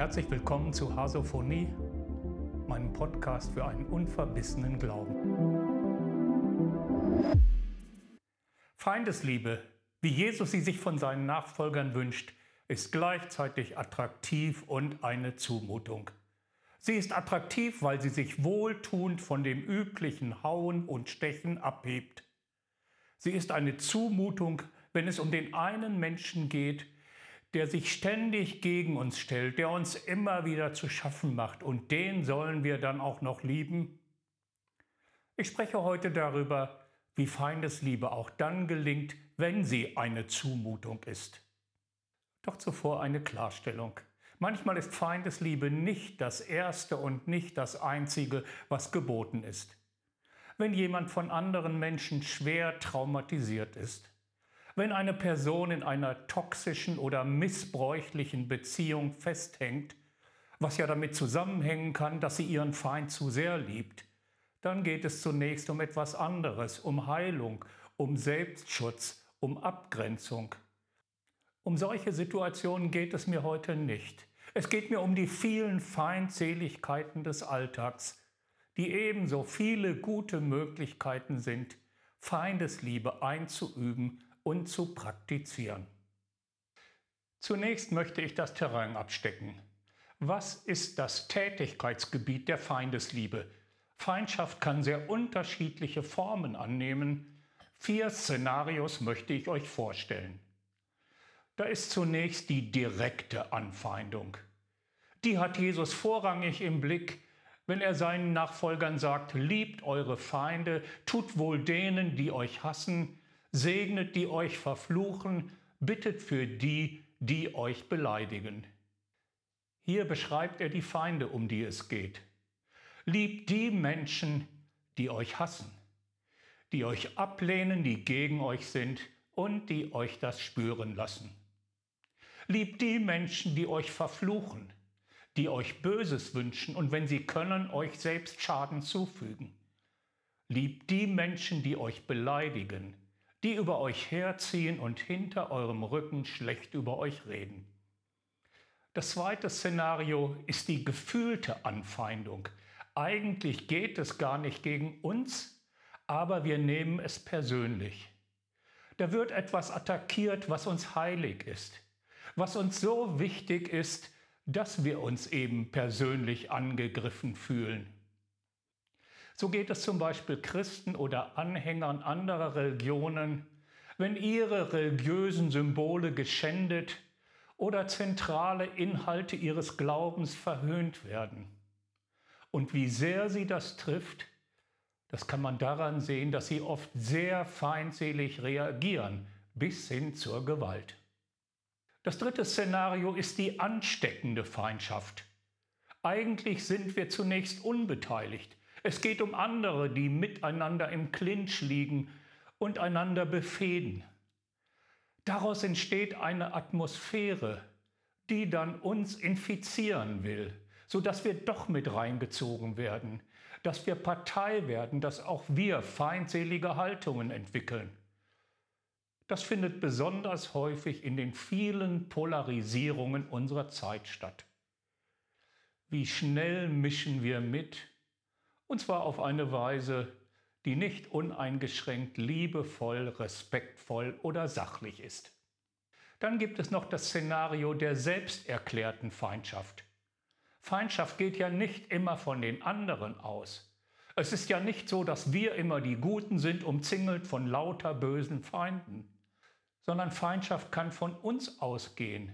herzlich willkommen zu Hasophonie, meinem Podcast für einen unverbissenen Glauben. Feindesliebe, wie Jesus sie sich von seinen Nachfolgern wünscht, ist gleichzeitig attraktiv und eine Zumutung. Sie ist attraktiv, weil sie sich wohltuend von dem üblichen Hauen und Stechen abhebt. Sie ist eine Zumutung, wenn es um den einen Menschen geht, der sich ständig gegen uns stellt, der uns immer wieder zu schaffen macht und den sollen wir dann auch noch lieben? Ich spreche heute darüber, wie Feindesliebe auch dann gelingt, wenn sie eine Zumutung ist. Doch zuvor eine Klarstellung. Manchmal ist Feindesliebe nicht das Erste und nicht das Einzige, was geboten ist. Wenn jemand von anderen Menschen schwer traumatisiert ist, wenn eine Person in einer toxischen oder missbräuchlichen Beziehung festhängt, was ja damit zusammenhängen kann, dass sie ihren Feind zu sehr liebt, dann geht es zunächst um etwas anderes, um Heilung, um Selbstschutz, um Abgrenzung. Um solche Situationen geht es mir heute nicht. Es geht mir um die vielen Feindseligkeiten des Alltags, die ebenso viele gute Möglichkeiten sind, Feindesliebe einzuüben und zu praktizieren. Zunächst möchte ich das Terrain abstecken. Was ist das Tätigkeitsgebiet der Feindesliebe? Feindschaft kann sehr unterschiedliche Formen annehmen. Vier Szenarios möchte ich euch vorstellen. Da ist zunächst die direkte Anfeindung. Die hat Jesus vorrangig im Blick, wenn er seinen Nachfolgern sagt, liebt eure Feinde, tut wohl denen, die euch hassen, segnet die euch verfluchen, bittet für die, die euch beleidigen. Hier beschreibt er die Feinde, um die es geht. Liebt die Menschen, die euch hassen, die euch ablehnen, die gegen euch sind und die euch das spüren lassen. Liebt die Menschen, die euch verfluchen, die euch Böses wünschen und wenn sie können, euch selbst Schaden zufügen. Liebt die Menschen, die euch beleidigen, die über euch herziehen und hinter eurem Rücken schlecht über euch reden. Das zweite Szenario ist die gefühlte Anfeindung. Eigentlich geht es gar nicht gegen uns, aber wir nehmen es persönlich. Da wird etwas attackiert, was uns heilig ist, was uns so wichtig ist, dass wir uns eben persönlich angegriffen fühlen. So geht es zum Beispiel Christen oder Anhängern anderer Religionen, wenn ihre religiösen Symbole geschändet oder zentrale Inhalte ihres Glaubens verhöhnt werden. Und wie sehr sie das trifft, das kann man daran sehen, dass sie oft sehr feindselig reagieren, bis hin zur Gewalt. Das dritte Szenario ist die ansteckende Feindschaft. Eigentlich sind wir zunächst unbeteiligt. Es geht um andere, die miteinander im Clinch liegen und einander befehden. Daraus entsteht eine Atmosphäre, die dann uns infizieren will, sodass wir doch mit reingezogen werden, dass wir Partei werden, dass auch wir feindselige Haltungen entwickeln. Das findet besonders häufig in den vielen Polarisierungen unserer Zeit statt. Wie schnell mischen wir mit, und zwar auf eine Weise, die nicht uneingeschränkt liebevoll, respektvoll oder sachlich ist. Dann gibt es noch das Szenario der selbsterklärten Feindschaft. Feindschaft geht ja nicht immer von den anderen aus. Es ist ja nicht so, dass wir immer die Guten sind, umzingelt von lauter bösen Feinden, sondern Feindschaft kann von uns ausgehen,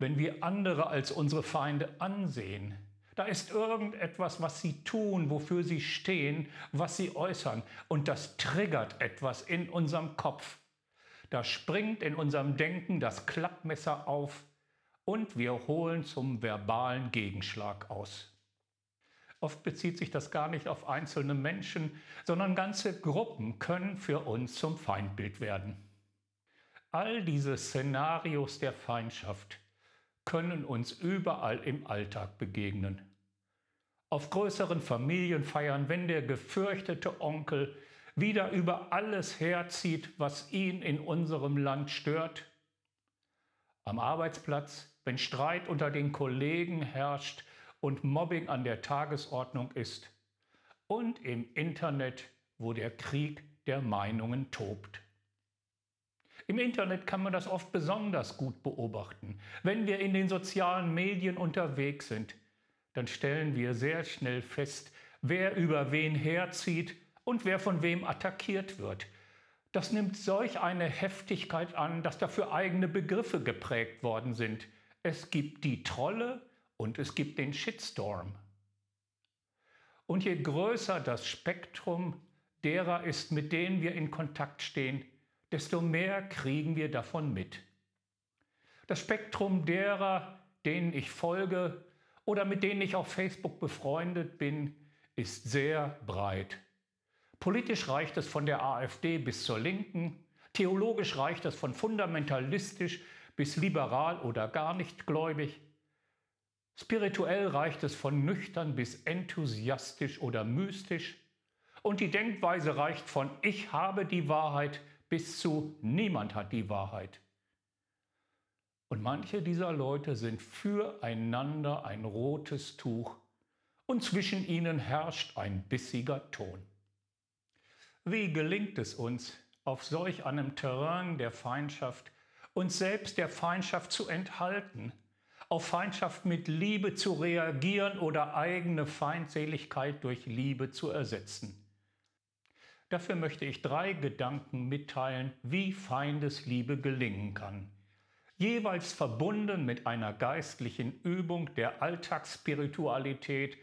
wenn wir andere als unsere Feinde ansehen, da ist irgendetwas, was sie tun, wofür sie stehen, was sie äußern. Und das triggert etwas in unserem Kopf. Da springt in unserem Denken das Klappmesser auf und wir holen zum verbalen Gegenschlag aus. Oft bezieht sich das gar nicht auf einzelne Menschen, sondern ganze Gruppen können für uns zum Feindbild werden. All diese Szenarios der Feindschaft können uns überall im Alltag begegnen. Auf größeren Familienfeiern, wenn der gefürchtete Onkel wieder über alles herzieht, was ihn in unserem Land stört. Am Arbeitsplatz, wenn Streit unter den Kollegen herrscht und Mobbing an der Tagesordnung ist. Und im Internet, wo der Krieg der Meinungen tobt. Im Internet kann man das oft besonders gut beobachten. Wenn wir in den sozialen Medien unterwegs sind, dann stellen wir sehr schnell fest, wer über wen herzieht und wer von wem attackiert wird. Das nimmt solch eine Heftigkeit an, dass dafür eigene Begriffe geprägt worden sind. Es gibt die Trolle und es gibt den Shitstorm. Und je größer das Spektrum derer ist, mit denen wir in Kontakt stehen, desto mehr kriegen wir davon mit. Das Spektrum derer, denen ich folge oder mit denen ich auf Facebook befreundet bin, ist sehr breit. Politisch reicht es von der AfD bis zur Linken, theologisch reicht es von fundamentalistisch bis liberal oder gar nicht gläubig, spirituell reicht es von nüchtern bis enthusiastisch oder mystisch und die Denkweise reicht von ich habe die Wahrheit bis zu niemand hat die Wahrheit. Und manche dieser Leute sind füreinander ein rotes Tuch und zwischen ihnen herrscht ein bissiger Ton. Wie gelingt es uns, auf solch einem Terrain der Feindschaft uns selbst der Feindschaft zu enthalten, auf Feindschaft mit Liebe zu reagieren oder eigene Feindseligkeit durch Liebe zu ersetzen? Dafür möchte ich drei Gedanken mitteilen, wie Feindesliebe gelingen kann. Jeweils verbunden mit einer geistlichen Übung der Alltagsspiritualität.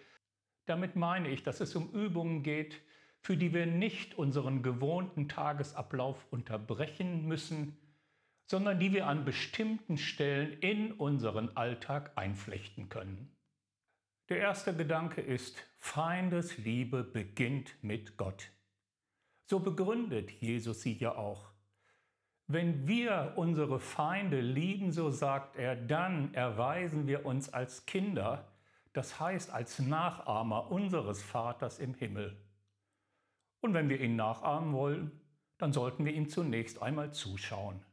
Damit meine ich, dass es um Übungen geht, für die wir nicht unseren gewohnten Tagesablauf unterbrechen müssen, sondern die wir an bestimmten Stellen in unseren Alltag einflechten können. Der erste Gedanke ist, Feindesliebe beginnt mit Gott. So begründet Jesus sie ja auch. Wenn wir unsere Feinde lieben, so sagt er, dann erweisen wir uns als Kinder, das heißt als Nachahmer unseres Vaters im Himmel. Und wenn wir ihn nachahmen wollen, dann sollten wir ihm zunächst einmal zuschauen.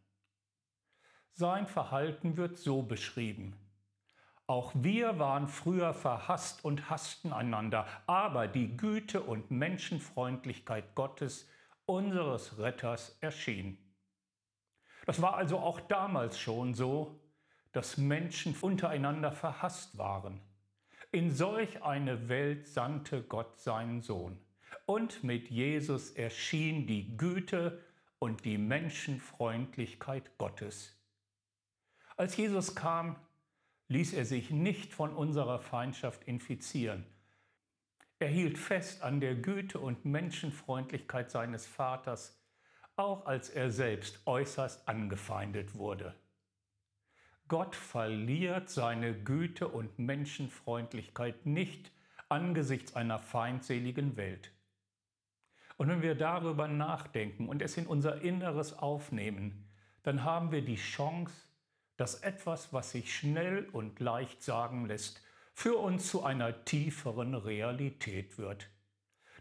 Sein Verhalten wird so beschrieben. Auch wir waren früher verhasst und hassten einander, aber die Güte und Menschenfreundlichkeit Gottes, unseres Retters, erschien. Das war also auch damals schon so, dass Menschen untereinander verhasst waren. In solch eine Welt sandte Gott seinen Sohn. Und mit Jesus erschien die Güte und die Menschenfreundlichkeit Gottes. Als Jesus kam, ließ er sich nicht von unserer Feindschaft infizieren. Er hielt fest an der Güte und Menschenfreundlichkeit seines Vaters, auch als er selbst äußerst angefeindet wurde. Gott verliert seine Güte und Menschenfreundlichkeit nicht angesichts einer feindseligen Welt. Und wenn wir darüber nachdenken und es in unser Inneres aufnehmen, dann haben wir die Chance, dass etwas, was sich schnell und leicht sagen lässt, für uns zu einer tieferen Realität wird.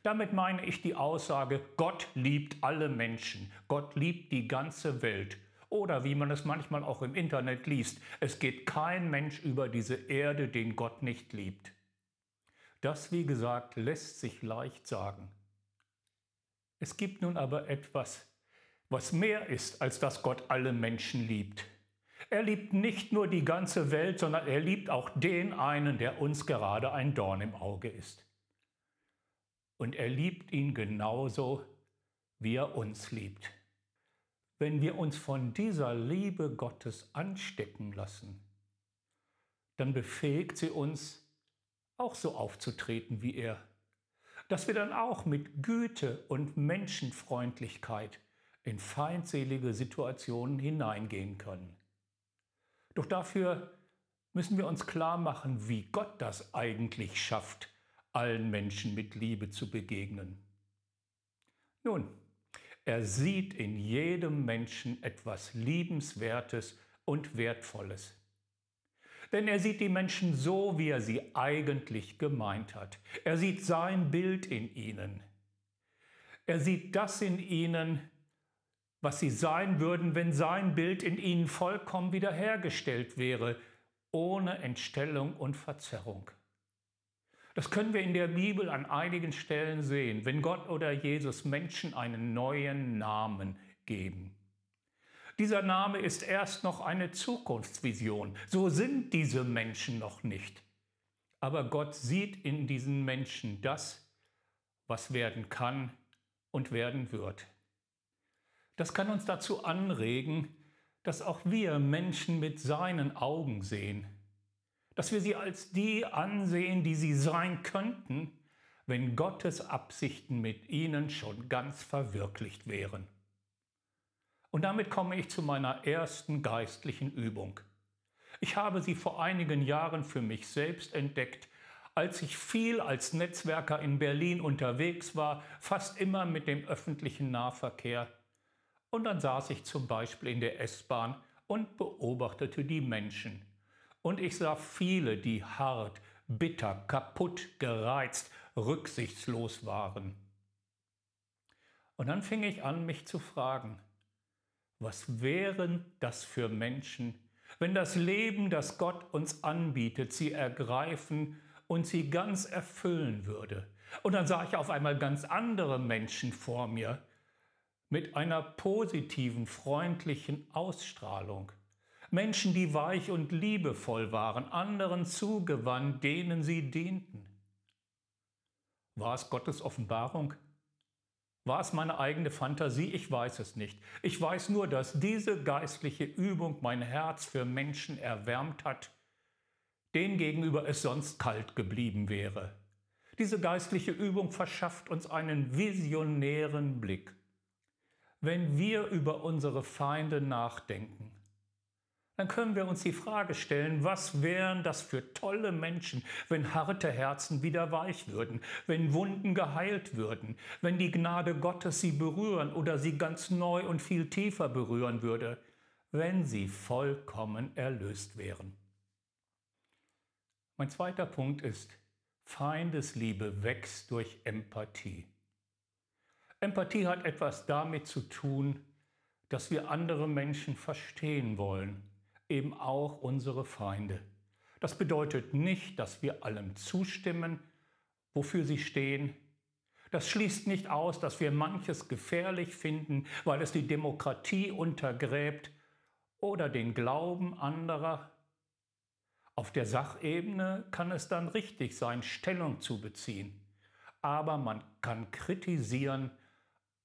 Damit meine ich die Aussage, Gott liebt alle Menschen, Gott liebt die ganze Welt. Oder wie man es manchmal auch im Internet liest, es geht kein Mensch über diese Erde, den Gott nicht liebt. Das, wie gesagt, lässt sich leicht sagen. Es gibt nun aber etwas, was mehr ist, als dass Gott alle Menschen liebt. Er liebt nicht nur die ganze Welt, sondern er liebt auch den einen, der uns gerade ein Dorn im Auge ist. Und er liebt ihn genauso, wie er uns liebt. Wenn wir uns von dieser Liebe Gottes anstecken lassen, dann befähigt sie uns, auch so aufzutreten wie er. Dass wir dann auch mit Güte und Menschenfreundlichkeit in feindselige Situationen hineingehen können. Doch dafür müssen wir uns klar machen, wie Gott das eigentlich schafft, allen Menschen mit Liebe zu begegnen. Nun, er sieht in jedem Menschen etwas Liebenswertes und Wertvolles. Denn er sieht die Menschen so, wie er sie eigentlich gemeint hat. Er sieht sein Bild in ihnen. Er sieht das in ihnen, was sie sein würden, wenn sein Bild in ihnen vollkommen wiederhergestellt wäre ohne Entstellung und Verzerrung. Das können wir in der Bibel an einigen Stellen sehen, wenn Gott oder Jesus Menschen einen neuen Namen geben. Dieser Name ist erst noch eine Zukunftsvision. So sind diese Menschen noch nicht. Aber Gott sieht in diesen Menschen das, was werden kann und werden wird. Das kann uns dazu anregen, dass auch wir Menschen mit seinen Augen sehen, dass wir sie als die ansehen, die sie sein könnten, wenn Gottes Absichten mit ihnen schon ganz verwirklicht wären. Und damit komme ich zu meiner ersten geistlichen Übung. Ich habe sie vor einigen Jahren für mich selbst entdeckt, als ich viel als Netzwerker in Berlin unterwegs war, fast immer mit dem öffentlichen Nahverkehr. Und dann saß ich zum Beispiel in der S-Bahn und beobachtete die Menschen. Und ich sah viele, die hart, bitter, kaputt, gereizt, rücksichtslos waren. Und dann fing ich an, mich zu fragen, was wären das für Menschen, wenn das Leben, das Gott uns anbietet, sie ergreifen und sie ganz erfüllen würde? Und dann sah ich auf einmal ganz andere Menschen vor mir mit einer positiven, freundlichen Ausstrahlung. Menschen, die weich und liebevoll waren, anderen zugewandt, denen sie dienten. War es Gottes Offenbarung? War es meine eigene Fantasie? Ich weiß es nicht. Ich weiß nur, dass diese geistliche Übung mein Herz für Menschen erwärmt hat, denen gegenüber es sonst kalt geblieben wäre. Diese geistliche Übung verschafft uns einen visionären Blick. Wenn wir über unsere Feinde nachdenken, dann können wir uns die Frage stellen, was wären das für tolle Menschen, wenn harte Herzen wieder weich würden, wenn Wunden geheilt würden, wenn die Gnade Gottes sie berühren oder sie ganz neu und viel tiefer berühren würde, wenn sie vollkommen erlöst wären. Mein zweiter Punkt ist, Feindesliebe wächst durch Empathie. Empathie hat etwas damit zu tun, dass wir andere Menschen verstehen wollen eben auch unsere Feinde. Das bedeutet nicht, dass wir allem zustimmen, wofür sie stehen. Das schließt nicht aus, dass wir manches gefährlich finden, weil es die Demokratie untergräbt oder den Glauben anderer. Auf der Sachebene kann es dann richtig sein, Stellung zu beziehen. Aber man kann kritisieren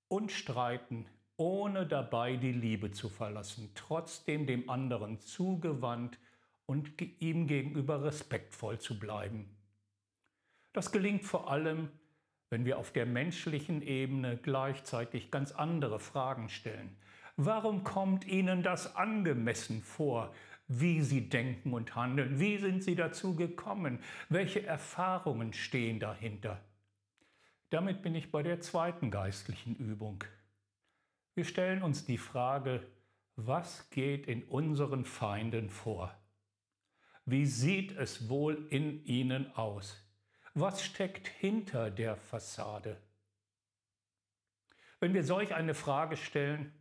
und streiten ohne dabei die Liebe zu verlassen, trotzdem dem anderen zugewandt und ihm gegenüber respektvoll zu bleiben. Das gelingt vor allem, wenn wir auf der menschlichen Ebene gleichzeitig ganz andere Fragen stellen. Warum kommt Ihnen das angemessen vor, wie Sie denken und handeln? Wie sind Sie dazu gekommen? Welche Erfahrungen stehen dahinter? Damit bin ich bei der zweiten geistlichen Übung. Wir stellen uns die Frage, was geht in unseren Feinden vor? Wie sieht es wohl in ihnen aus? Was steckt hinter der Fassade? Wenn wir solch eine Frage stellen,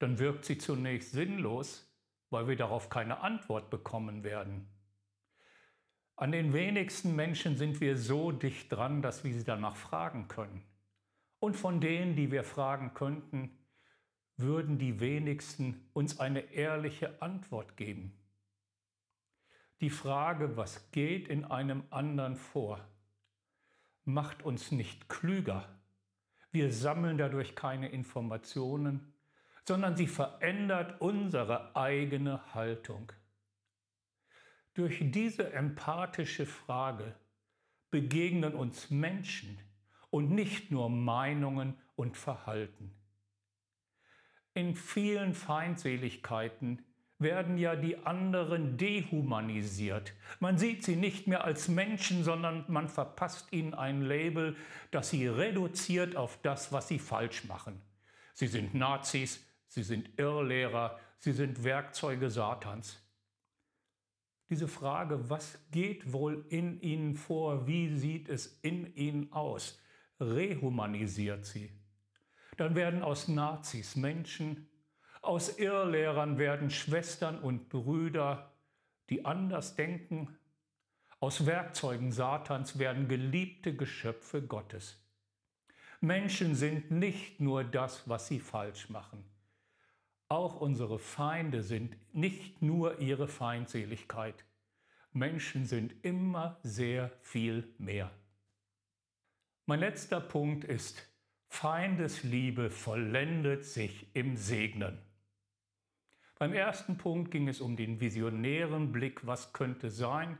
dann wirkt sie zunächst sinnlos, weil wir darauf keine Antwort bekommen werden. An den wenigsten Menschen sind wir so dicht dran, dass wir sie danach fragen können. Und von denen, die wir fragen könnten, würden die wenigsten uns eine ehrliche Antwort geben. Die Frage, was geht in einem anderen vor, macht uns nicht klüger. Wir sammeln dadurch keine Informationen, sondern sie verändert unsere eigene Haltung. Durch diese empathische Frage begegnen uns Menschen, und nicht nur Meinungen und Verhalten. In vielen Feindseligkeiten werden ja die anderen dehumanisiert. Man sieht sie nicht mehr als Menschen, sondern man verpasst ihnen ein Label, das sie reduziert auf das, was sie falsch machen. Sie sind Nazis, sie sind Irrlehrer, sie sind Werkzeuge Satans. Diese Frage, was geht wohl in ihnen vor, wie sieht es in ihnen aus, rehumanisiert sie. Dann werden aus Nazis Menschen, aus Irrlehrern werden Schwestern und Brüder, die anders denken. Aus Werkzeugen Satans werden geliebte Geschöpfe Gottes. Menschen sind nicht nur das, was sie falsch machen. Auch unsere Feinde sind nicht nur ihre Feindseligkeit. Menschen sind immer sehr viel mehr. Mein letzter Punkt ist, Feindesliebe vollendet sich im Segnen. Beim ersten Punkt ging es um den visionären Blick, was könnte sein.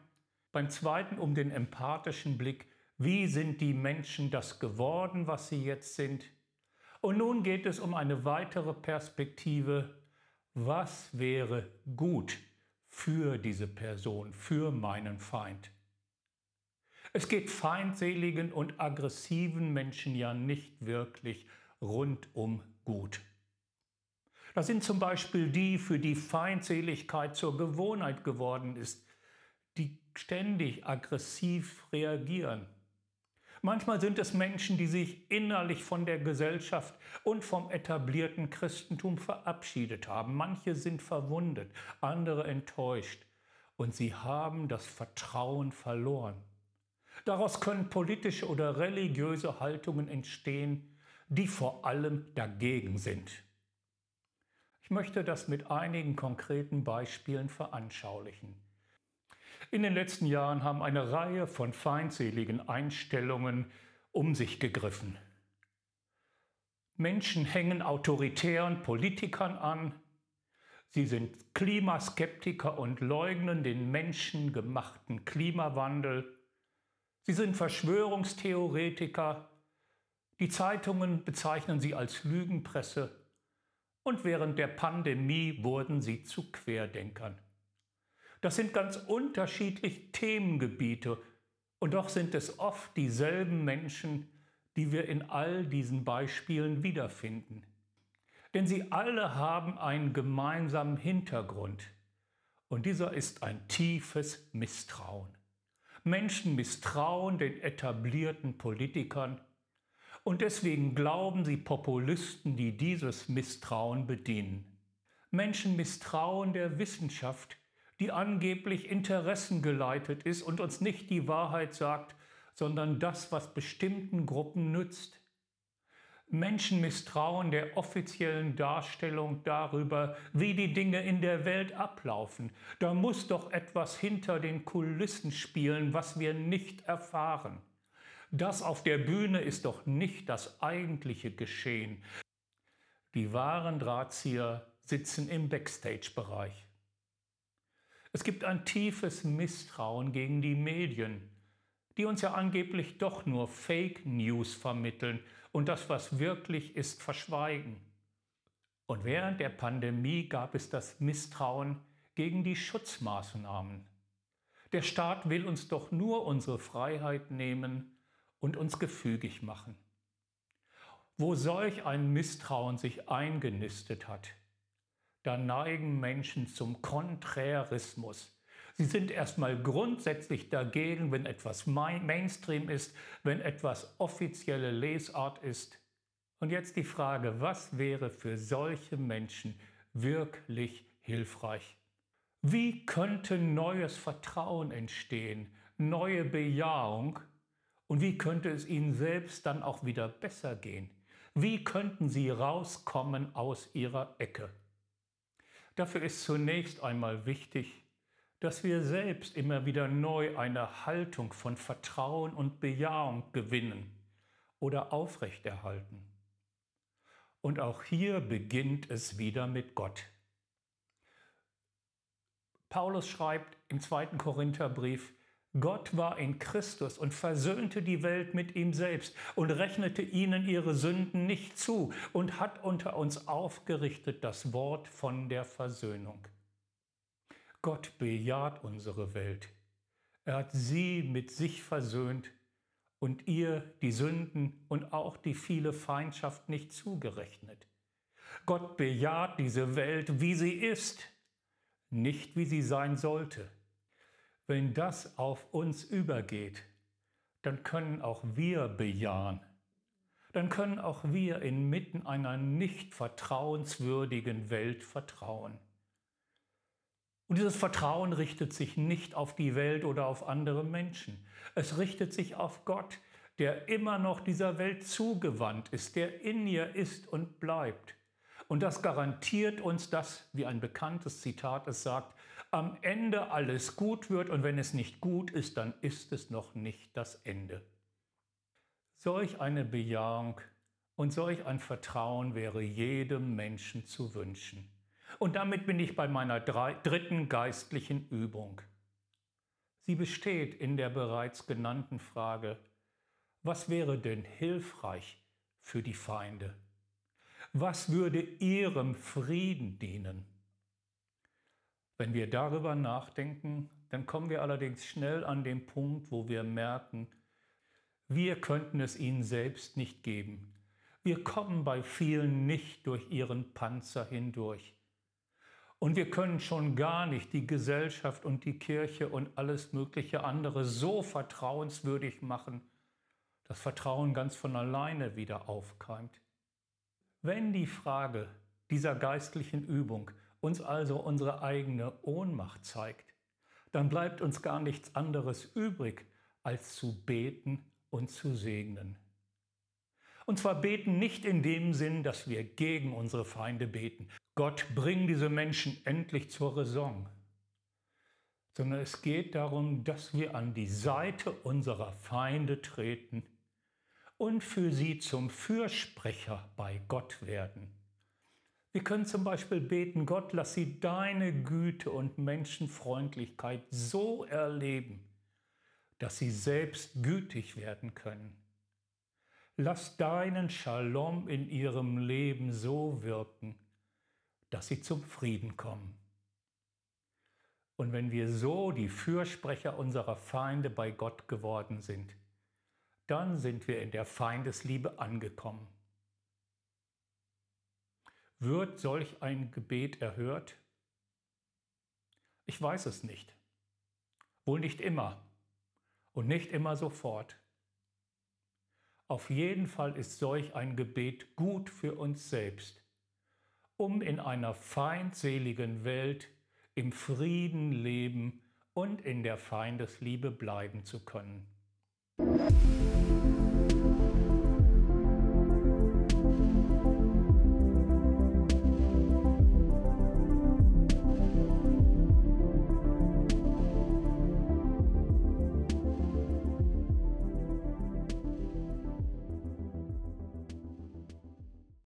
Beim zweiten um den empathischen Blick, wie sind die Menschen das geworden, was sie jetzt sind. Und nun geht es um eine weitere Perspektive, was wäre gut für diese Person, für meinen Feind. Es geht feindseligen und aggressiven Menschen ja nicht wirklich rundum gut. Das sind zum Beispiel die, für die Feindseligkeit zur Gewohnheit geworden ist, die ständig aggressiv reagieren. Manchmal sind es Menschen, die sich innerlich von der Gesellschaft und vom etablierten Christentum verabschiedet haben. Manche sind verwundet, andere enttäuscht und sie haben das Vertrauen verloren. Daraus können politische oder religiöse Haltungen entstehen, die vor allem dagegen sind. Ich möchte das mit einigen konkreten Beispielen veranschaulichen. In den letzten Jahren haben eine Reihe von feindseligen Einstellungen um sich gegriffen. Menschen hängen autoritären Politikern an, sie sind Klimaskeptiker und leugnen den menschengemachten Klimawandel, sie sind Verschwörungstheoretiker, die Zeitungen bezeichnen sie als Lügenpresse und während der Pandemie wurden sie zu Querdenkern. Das sind ganz unterschiedliche Themengebiete und doch sind es oft dieselben Menschen, die wir in all diesen Beispielen wiederfinden. Denn sie alle haben einen gemeinsamen Hintergrund und dieser ist ein tiefes Misstrauen. Menschen misstrauen den etablierten Politikern und deswegen glauben sie Populisten, die dieses Misstrauen bedienen. Menschen misstrauen der Wissenschaft, die angeblich interessengeleitet ist und uns nicht die Wahrheit sagt, sondern das, was bestimmten Gruppen nützt. Menschen misstrauen der offiziellen Darstellung darüber, wie die Dinge in der Welt ablaufen. Da muss doch etwas hinter den Kulissen spielen, was wir nicht erfahren. Das auf der Bühne ist doch nicht das eigentliche Geschehen. Die wahren Drahtzieher sitzen im Backstage-Bereich. Es gibt ein tiefes Misstrauen gegen die Medien, die uns ja angeblich doch nur Fake News vermitteln und das, was wirklich ist, verschweigen. Und während der Pandemie gab es das Misstrauen gegen die Schutzmaßnahmen. Der Staat will uns doch nur unsere Freiheit nehmen und uns gefügig machen. Wo solch ein Misstrauen sich eingenistet hat, da neigen Menschen zum Konträrismus. Sie sind erstmal grundsätzlich dagegen, wenn etwas Mainstream ist, wenn etwas offizielle Lesart ist. Und jetzt die Frage, was wäre für solche Menschen wirklich hilfreich? Wie könnte neues Vertrauen entstehen, neue Bejahung und wie könnte es ihnen selbst dann auch wieder besser gehen? Wie könnten sie rauskommen aus ihrer Ecke? Dafür ist zunächst einmal wichtig, dass wir selbst immer wieder neu eine Haltung von Vertrauen und Bejahung gewinnen oder aufrechterhalten. Und auch hier beginnt es wieder mit Gott. Paulus schreibt im zweiten Korintherbrief, Gott war in Christus und versöhnte die Welt mit ihm selbst und rechnete ihnen ihre Sünden nicht zu und hat unter uns aufgerichtet das Wort von der Versöhnung. Gott bejaht unsere Welt. Er hat sie mit sich versöhnt und ihr die Sünden und auch die viele Feindschaft nicht zugerechnet. Gott bejaht diese Welt, wie sie ist, nicht wie sie sein sollte. Wenn das auf uns übergeht, dann können auch wir bejahen. Dann können auch wir inmitten einer nicht vertrauenswürdigen Welt vertrauen. Und dieses Vertrauen richtet sich nicht auf die Welt oder auf andere Menschen. Es richtet sich auf Gott, der immer noch dieser Welt zugewandt ist, der in ihr ist und bleibt. Und das garantiert uns, dass, wie ein bekanntes Zitat es sagt, am Ende alles gut wird und wenn es nicht gut ist, dann ist es noch nicht das Ende. Solch eine Bejahung und solch ein Vertrauen wäre jedem Menschen zu wünschen. Und damit bin ich bei meiner dritten geistlichen Übung. Sie besteht in der bereits genannten Frage, was wäre denn hilfreich für die Feinde? Was würde ihrem Frieden dienen? Wenn wir darüber nachdenken, dann kommen wir allerdings schnell an den Punkt, wo wir merken, wir könnten es ihnen selbst nicht geben. Wir kommen bei vielen nicht durch ihren Panzer hindurch. Und wir können schon gar nicht die Gesellschaft und die Kirche und alles mögliche andere so vertrauenswürdig machen, das Vertrauen ganz von alleine wieder aufkeimt. Wenn die Frage dieser geistlichen Übung uns also unsere eigene Ohnmacht zeigt, dann bleibt uns gar nichts anderes übrig, als zu beten und zu segnen. Und zwar beten nicht in dem Sinn, dass wir gegen unsere Feinde beten. Gott, bring diese Menschen endlich zur Raison. Sondern es geht darum, dass wir an die Seite unserer Feinde treten und für sie zum Fürsprecher bei Gott werden. Wir können zum Beispiel beten, Gott, lass sie deine Güte und Menschenfreundlichkeit so erleben, dass sie selbst gütig werden können. Lass deinen Shalom in ihrem Leben so wirken, dass sie zum Frieden kommen. Und wenn wir so die Fürsprecher unserer Feinde bei Gott geworden sind, dann sind wir in der Feindesliebe angekommen. Wird solch ein Gebet erhört? Ich weiß es nicht. Wohl nicht immer und nicht immer sofort. Auf jeden Fall ist solch ein Gebet gut für uns selbst, um in einer feindseligen Welt im Frieden leben und in der Feindesliebe bleiben zu können.